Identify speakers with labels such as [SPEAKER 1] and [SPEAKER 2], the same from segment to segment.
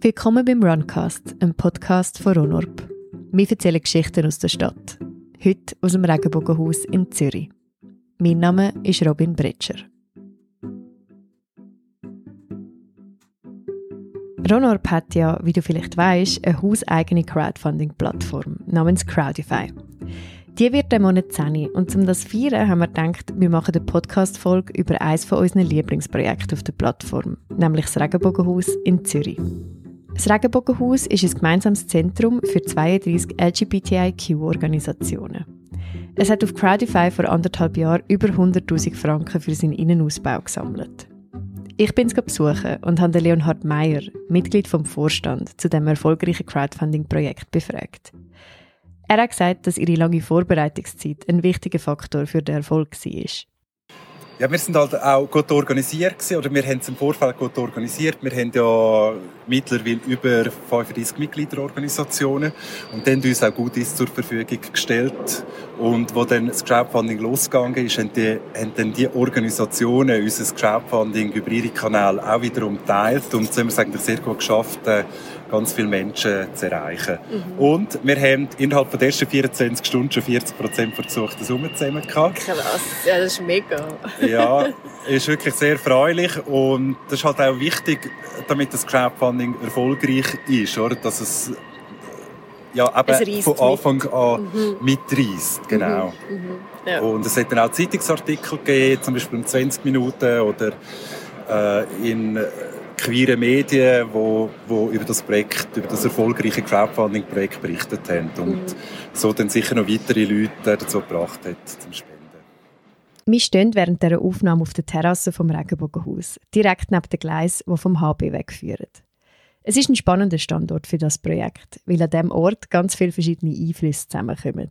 [SPEAKER 1] Willkommen beim Runcast, einem Podcast von Ronorp. Wir erzählen Geschichten aus der Stadt. Heute aus dem Regenbogenhaus in Zürich. Mein Name ist Robin Bretscher. Ronorp hat ja, wie du vielleicht weißt, eine hauseigene Crowdfunding-Plattform namens Crowdify. Die wird im Monat 10 und um das zu feiern haben wir gedacht, wir machen eine Podcast-Folge über eines von unseren Lieblingsprojekten auf der Plattform, nämlich das Regenbogenhaus in Zürich. Das Regenbogenhaus ist ein gemeinsames Zentrum für 32 LGBTIQ-Organisationen. Es hat auf Crowdify vor anderthalb Jahren über 100.000 Franken für seinen Innenausbau gesammelt. Ich bin es besuchen und habe Leonhard Meyer, Mitglied vom Vorstand, zu dem erfolgreichen Crowdfunding-Projekt befragt. Er hat gesagt, dass ihre lange Vorbereitungszeit ein wichtiger Faktor für den Erfolg war.
[SPEAKER 2] Ja, wir sind halt auch gut organisiert gewesen, oder wir haben es im Vorfeld gut organisiert. Wir haben ja mittlerweile über 35 Mitgliederorganisationen und dann uns auch gut zur Verfügung gestellt. Und wo dann das Crowdfunding losgegangen ist, haben, die, haben dann die Organisationen unser Crowdfunding über ihre Kanäle auch wiederum teilt und so haben wir es eigentlich sehr gut geschafft, äh, ganz viele Menschen zu erreichen. Mhm. Und wir haben innerhalb der ersten 24 Stunden schon 40 Prozent Summen zusammen gehabt.
[SPEAKER 1] Krass, ja, das ist mega.
[SPEAKER 2] ja, ist wirklich sehr erfreulich und das ist halt auch wichtig, damit das Crowdfunding erfolgreich ist, oder? dass es ja, eben von Anfang mit. an mhm. mitreißt. Genau. Mhm. Mhm. Ja. Und es hat dann auch Zeitungsartikel gegeben, zum Beispiel in 20 Minuten oder äh, in queere Medien, wo, wo über das Projekt, über das erfolgreiche Crowdfunding-Projekt berichtet haben und mhm. so dann sicher noch weitere Leute dazu gebracht hat zum Spenden.
[SPEAKER 1] Wir stehen während dieser Aufnahme auf der Terrasse vom Regenbogenhaus, direkt neben dem Gleis, wo vom HB wegführt. Es ist ein spannender Standort für das Projekt, weil an diesem Ort ganz viele verschiedene Einflüsse zusammenkommen.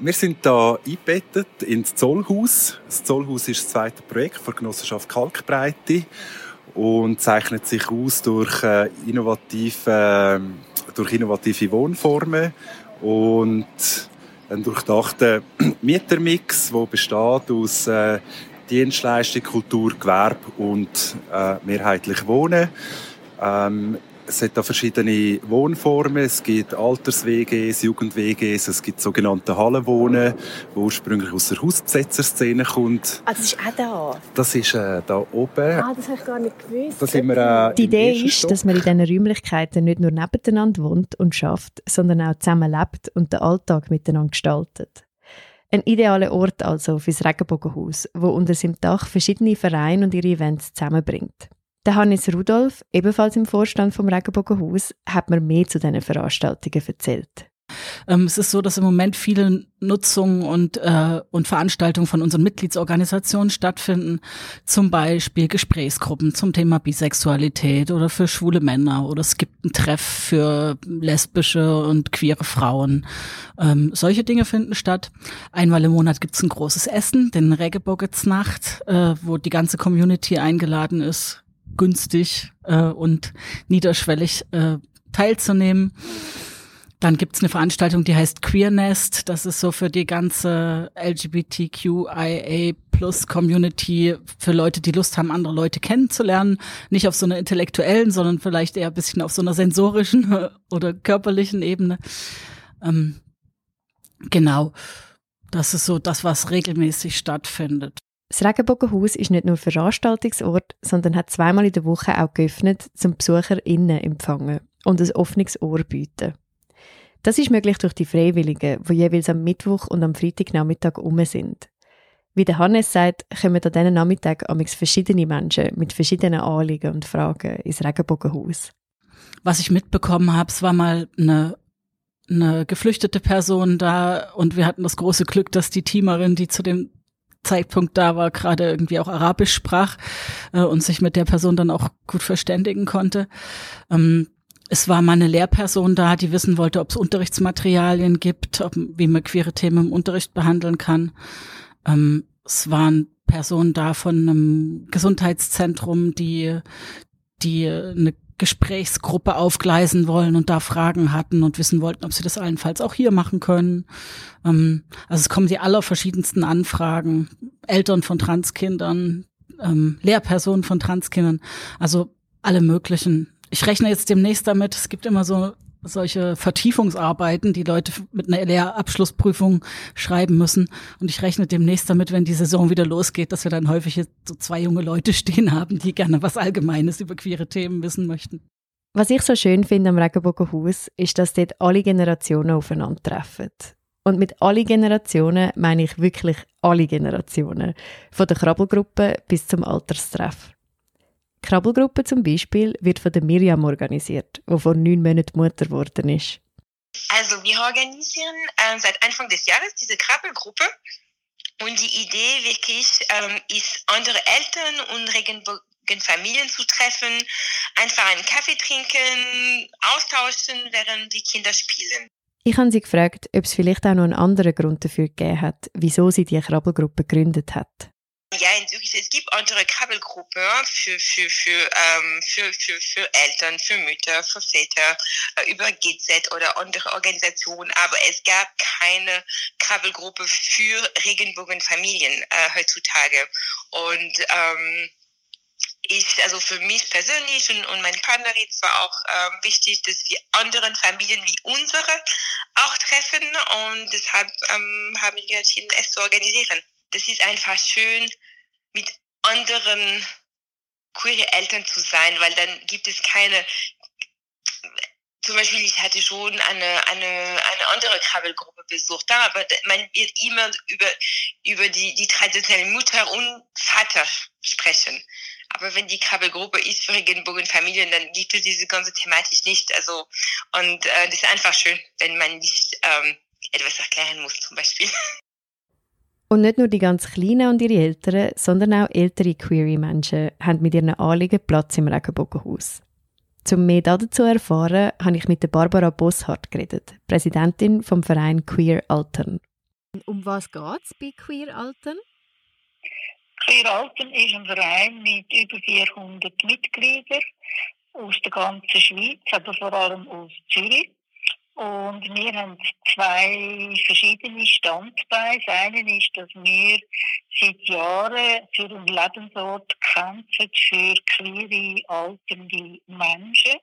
[SPEAKER 2] Wir sind hier eingebettet ins Zollhaus. Das Zollhaus ist das zweite Projekt der Genossenschaft Kalkbreite und zeichnet sich aus durch, äh, innovative, äh, durch innovative Wohnformen und einen durchdachten Mietermix, der besteht aus äh, Dienstleistung, Kultur, Gewerbe und äh, mehrheitlich Wohnen. Ähm, es hat da verschiedene Wohnformen. Es gibt Alters-WGs, Jugend-WGs, es gibt sogenannte Hallenwohnen, die ursprünglich aus der Hausbesetzerszene kommt.
[SPEAKER 1] Ah, das ist auch da?
[SPEAKER 2] Das ist äh, da oben.
[SPEAKER 1] Ah, das habe ich gar nicht gewusst.
[SPEAKER 2] Das wir, äh,
[SPEAKER 1] Die Idee ist, dass man in diesen Räumlichkeiten nicht nur nebeneinander wohnt und schafft, sondern auch zusammen lebt und den Alltag miteinander gestaltet. Ein idealer Ort also fürs Regenbogenhaus, wo unter seinem Dach verschiedene Vereine und ihre Events zusammenbringt. Der Hannes Rudolf, ebenfalls im Vorstand vom Regenbogenhaus, hat mir mehr zu diesen Veranstaltungen erzählt.
[SPEAKER 3] Ähm, es ist so, dass im Moment viele Nutzungen und, äh, und Veranstaltungen von unseren Mitgliedsorganisationen stattfinden. Zum Beispiel Gesprächsgruppen zum Thema Bisexualität oder für schwule Männer oder es gibt einen Treff für lesbische und queere Frauen. Ähm, solche Dinge finden statt. Einmal im Monat gibt es ein großes Essen, den Reggae-Boggets-Nacht, äh, wo die ganze Community eingeladen ist, günstig äh, und niederschwellig äh, teilzunehmen. Dann gibt's eine Veranstaltung, die heißt Queernest. Das ist so für die ganze LGBTQIA Plus Community, für Leute, die Lust haben, andere Leute kennenzulernen. Nicht auf so einer intellektuellen, sondern vielleicht eher ein bisschen auf so einer sensorischen oder körperlichen Ebene. Ähm, genau. Das ist so das, was regelmäßig stattfindet.
[SPEAKER 1] Das Regenbogenhaus ist nicht nur Veranstaltungsort, sondern hat zweimal in der Woche auch geöffnet, zum BesucherInnen empfangen und ein offenes Ohr bieten. Das ist möglich durch die Freiwilligen, die jeweils am Mittwoch und am Freitagnachmittag um sind. Wie der Hannes sagt, kommen an diesen Nachmittag amigs verschiedene Menschen mit verschiedenen Anliegen und Fragen ins Regenbogenhaus.
[SPEAKER 3] Was ich mitbekommen habe, es war mal eine eine geflüchtete Person da und wir hatten das große Glück, dass die Teamerin, die zu dem Zeitpunkt da war, gerade irgendwie auch Arabisch sprach äh, und sich mit der Person dann auch gut verständigen konnte. Ähm, es war mal eine Lehrperson da, die wissen wollte, ob es Unterrichtsmaterialien gibt, ob, wie man queere Themen im Unterricht behandeln kann. Ähm, es waren Personen da von einem Gesundheitszentrum, die, die eine Gesprächsgruppe aufgleisen wollen und da Fragen hatten und wissen wollten, ob sie das allenfalls auch hier machen können. Ähm, also es kommen die allerverschiedensten Anfragen, Eltern von Transkindern, ähm, Lehrpersonen von Transkindern, also alle möglichen. Ich rechne jetzt demnächst damit, es gibt immer so solche Vertiefungsarbeiten, die Leute mit einer Lehrabschlussprüfung schreiben müssen. Und ich rechne demnächst damit, wenn die Saison wieder losgeht, dass wir dann häufig so zwei junge Leute stehen haben, die gerne was Allgemeines über queere Themen wissen möchten.
[SPEAKER 1] Was ich so schön finde am Regenbogenhaus, ist, dass dort alle Generationen aufeinandertreffen. Und mit alle Generationen meine ich wirklich alle Generationen. Von der Krabbelgruppe bis zum Alterstreff. Die Krabbelgruppe zum Beispiel wird von der Miriam organisiert, die vor neun Monaten Mutter geworden ist.
[SPEAKER 4] Also wir organisieren äh, seit Anfang des Jahres diese Krabbelgruppe und die Idee wirklich ähm, ist, andere Eltern und Regenbogenfamilien zu treffen, einfach einen Kaffee trinken, austauschen, während die Kinder spielen.
[SPEAKER 1] Ich habe sie gefragt, ob es vielleicht auch noch einen anderen Grund dafür gegeben hat, wieso sie die Krabbelgruppe gegründet hat.
[SPEAKER 4] Ja, in Zürich, es gibt andere Krabbelgruppen für, für, für, ähm, für, für, für Eltern, für Mütter, für Väter, äh, über GZ oder andere Organisationen, aber es gab keine Krabbelgruppe für Regenbogenfamilien äh, heutzutage. Und ähm, ich, also für mich persönlich und, und mein Partner, es war auch ähm, wichtig, dass wir anderen Familien wie unsere auch treffen und deshalb ähm, haben wir entschieden, es zu organisieren das ist einfach schön, mit anderen queere Eltern zu sein, weil dann gibt es keine, zum Beispiel, ich hatte schon eine, eine, eine andere Krabbelgruppe besucht, aber man wird immer über, über die, die traditionelle Mutter und Vater sprechen. Aber wenn die Krabbelgruppe ist für Regenbogenfamilien, dann gibt es diese ganze Thematik nicht. Also, und äh, das ist einfach schön, wenn man nicht ähm, etwas erklären muss, zum Beispiel.
[SPEAKER 1] Und nicht nur die ganz Kleinen und ihre Eltern, sondern auch ältere Query-Menschen haben mit ihren Anliegen Platz im Regenbogenhaus. Um mehr dazu zu erfahren, habe ich mit der Barbara Bosshardt geredet, Präsidentin vom Verein Queer Altern. Um was geht es bei Queer Altern?
[SPEAKER 5] Queer Altern ist ein Verein mit über 400 Mitgliedern aus der ganzen Schweiz, aber vor allem aus Zürich. Und wir haben zwei verschiedene Standbeine. Das eine ist, dass wir seit Jahren für einen Lebensort kämpfen für queere, alternde Menschen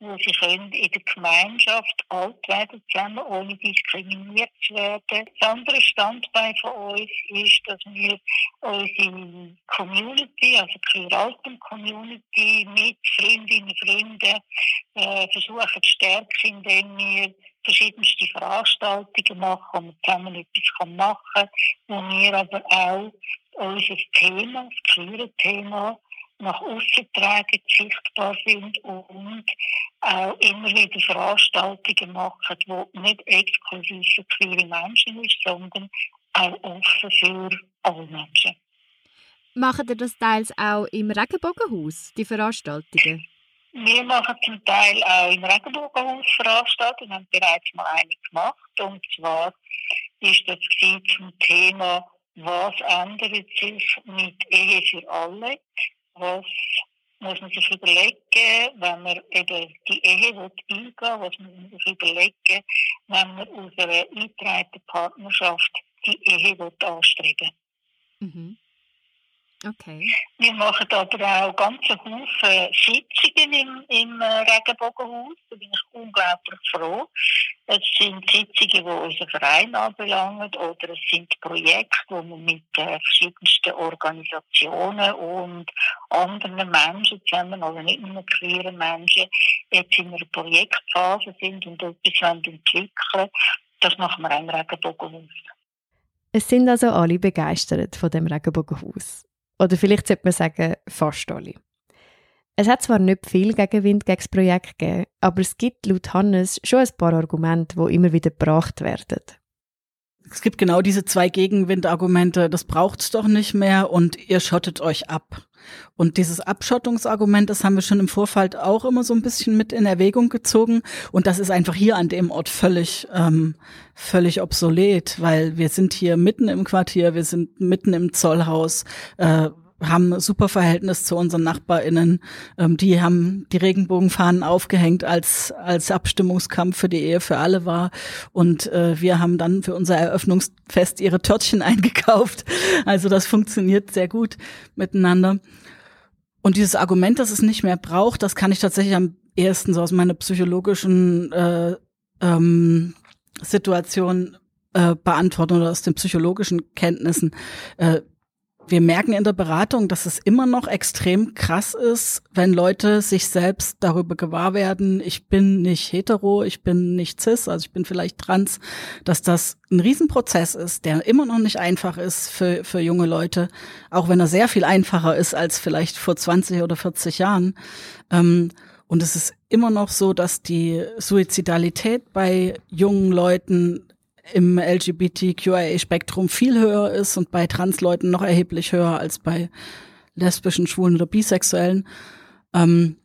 [SPEAKER 5] wo sie können in der Gemeinschaft alt werden zusammen, ohne diskriminiert zu werden. Das andere Standbein von uns ist, dass wir unsere Community, also die alten Community mit Freundinnen und Freunden äh, versuchen zu stärken, indem wir verschiedenste Veranstaltungen machen, wo man zusammen etwas machen kann, wo wir aber auch unser Thema, das Thema, nach außen tragen, sichtbar sind und auch immer wieder Veranstaltungen machen, die nicht exklusiv für queere Menschen ist, sondern auch offen für alle Menschen.
[SPEAKER 1] Machen ihr das teils auch im Regenbogenhaus, die Veranstaltungen?
[SPEAKER 5] Wir machen zum Teil auch im Regenbogenhaus Veranstaltungen, haben bereits mal eine gemacht. Und zwar ist das zum Thema, was ändert sich mit Ehe für alle? Was muss man sich überlegen, wenn man eben die Ehe will eingehen was muss man sich überlegen, wenn man aus einer eingetragenen Partnerschaft die Ehe will anstreben
[SPEAKER 1] mhm. Okay.
[SPEAKER 5] Wir machen aber auch ganz Haufen Sitzungen im, im äh, Regenbogenhaus. Da bin ich unglaublich froh. Es sind Sitzungen, die unseren Verein anbelangen oder es sind Projekte, wo wir mit äh, verschiedensten Organisationen und anderen Menschen zusammen, also nicht nur queeren Menschen, jetzt in einer Projektphase sind und etwas entwickeln Das machen wir im Regenbogenhaus.
[SPEAKER 1] Es sind also alle begeistert von dem Regenbogenhaus. Oder vielleicht sollte man sagen, fast alle. Es hat zwar nicht viel Gegenwind gegen das Projekt gegeben, aber es gibt laut Hannes schon ein paar Argumente, die immer wieder gebracht werden.
[SPEAKER 3] Es gibt genau diese zwei Gegenwindargumente, das braucht's doch nicht mehr und ihr schottet euch ab. Und dieses Abschottungsargument, das haben wir schon im Vorfall auch immer so ein bisschen mit in Erwägung gezogen. Und das ist einfach hier an dem Ort völlig, ähm, völlig obsolet, weil wir sind hier mitten im Quartier, wir sind mitten im Zollhaus, äh, haben super Verhältnis zu unseren NachbarInnen. Ähm, die haben die Regenbogenfahnen aufgehängt, als, als Abstimmungskampf für die Ehe für alle war. Und äh, wir haben dann für unser Eröffnungsfest ihre Törtchen eingekauft. Also das funktioniert sehr gut miteinander. Und dieses Argument, dass es nicht mehr braucht, das kann ich tatsächlich am ehesten so aus meiner psychologischen äh, ähm, Situation äh, beantworten oder aus den psychologischen Kenntnissen. Äh, wir merken in der Beratung, dass es immer noch extrem krass ist, wenn Leute sich selbst darüber gewahr werden, ich bin nicht hetero, ich bin nicht cis, also ich bin vielleicht trans, dass das ein Riesenprozess ist, der immer noch nicht einfach ist für, für junge Leute, auch wenn er sehr viel einfacher ist als vielleicht vor 20 oder 40 Jahren. Ähm, und es ist immer noch so, dass die Suizidalität bei jungen Leuten im LGBTQIA-Spektrum viel höher ist und bei Transleuten noch erheblich höher als bei lesbischen, schwulen oder bisexuellen. Ähm,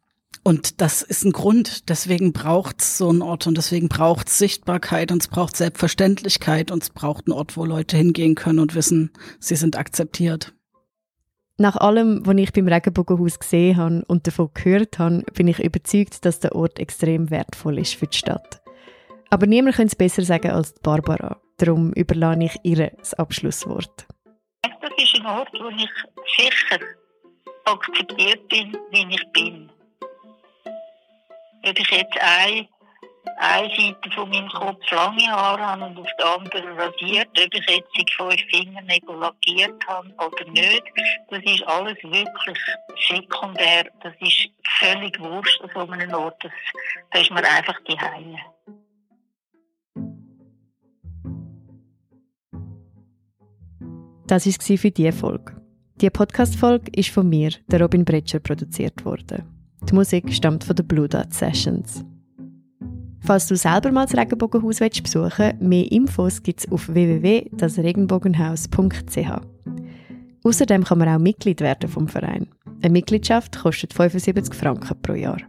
[SPEAKER 3] und das ist ein Grund. Deswegen braucht es so einen Ort und deswegen braucht es Sichtbarkeit und es braucht Selbstverständlichkeit und es braucht einen Ort, wo Leute hingehen können und wissen, sie sind akzeptiert.
[SPEAKER 1] Nach allem, was ich beim Regenbogenhaus gesehen habe und davon gehört habe, bin ich überzeugt, dass der Ort extrem wertvoll ist für die Stadt. Aber niemand könnte es besser sagen als Barbara. Darum überlasse ich ihr das Abschlusswort.
[SPEAKER 5] Das ist ein Ort, wo ich sicher akzeptiert bin, wie ich bin. Ob ich jetzt eine, eine Seite von meinem Kopf lange Haare habe und auf der anderen rasiert, ob ich jetzt fünf Fingernägel lackiert habe oder nicht, das ist alles wirklich sekundär. Das ist völlig wurscht an so einem Ort. Das, da ist man einfach die Heime.
[SPEAKER 1] Das war für diese Folge. Die Podcast-Folge ist von mir, der Robin Bretscher, produziert worden. Die Musik stammt von den Blue Dot Sessions. Falls du selber mal das Regenbogenhaus besuchen willst, mehr Infos gibt es auf www.dasregenbogenhaus.ch. Außerdem kann man auch Mitglied werden vom Verein. Eine Mitgliedschaft kostet 75 Franken pro Jahr.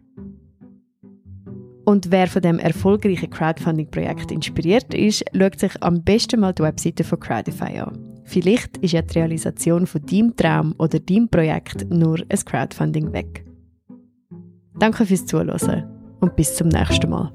[SPEAKER 1] Und wer von dem erfolgreichen Crowdfunding-Projekt inspiriert ist, schaut sich am besten mal die Webseite von Crowdify an. Vielleicht ist ja die Realisation von deinem Traum oder deinem Projekt nur ein Crowdfunding weg. Danke fürs Zuhören und bis zum nächsten Mal.